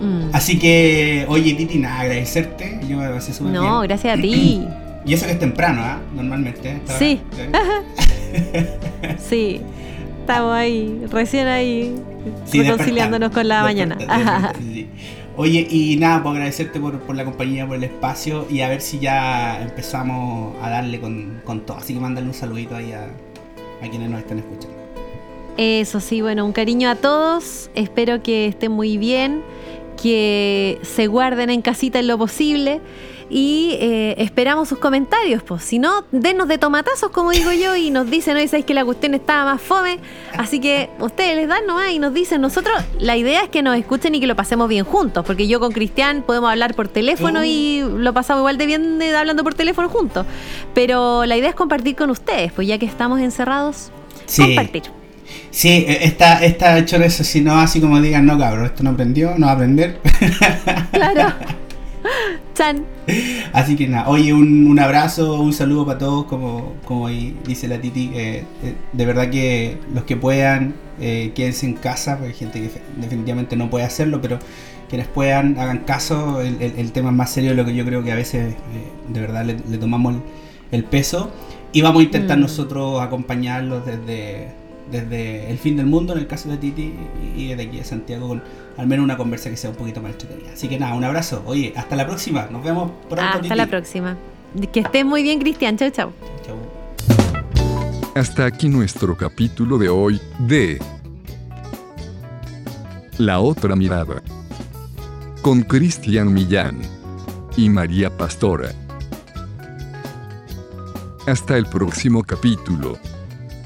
Mm. Así que, oye, Titi, nada, agradecerte. Yo me pasé súper No, gracias a ti. y eso que es temprano, ¿ah? Normalmente. Sí. sí. Estamos ahí, recién ahí, reconciliándonos con la mañana. Oye, y nada, pues agradecerte por, por, la compañía, por el espacio y a ver si ya empezamos a darle con, con todo. Así que mándale un saludito ahí a, a quienes nos están escuchando. Eso sí, bueno, un cariño a todos. Espero que estén muy bien que se guarden en casita en lo posible y eh, esperamos sus comentarios. Pues. Si no, denos de tomatazos, como digo yo, y nos dicen, hoy sabéis que la cuestión estaba más fome. Así que ustedes les dan nomás y nos dicen, nosotros, la idea es que nos escuchen y que lo pasemos bien juntos, porque yo con Cristian podemos hablar por teléfono y uh. lo pasamos igual de bien hablando por teléfono juntos. Pero la idea es compartir con ustedes, pues ya que estamos encerrados, compartir. Sí, e, está, está hecho eso, si no así como digan, no cabrón, esto no aprendió, no va a aprender. Claro. Así que nada, oye, un, abrazo, un saludo para todos, como, como dice la Titi. Eh, eh, de verdad que los que puedan, eh, quédense en casa, porque hay gente que definitivamente no puede hacerlo, pero quienes puedan, hagan caso. El, tema es más serio de lo que yo creo que a veces de verdad le, tomamos el, peso. Y vamos a intentar mm. nosotros acompañarlos desde desde el fin del mundo, en el caso de Titi, y desde aquí de Santiago, con al menos una conversa que sea un poquito más entretenida. Así que nada, un abrazo. Oye, hasta la próxima. Nos vemos pronto. Hasta la próxima. Que estés muy bien, Cristian. Chau, chau. Chau. Hasta aquí nuestro capítulo de hoy de La otra mirada. Con Cristian Millán y María Pastora. Hasta el próximo capítulo.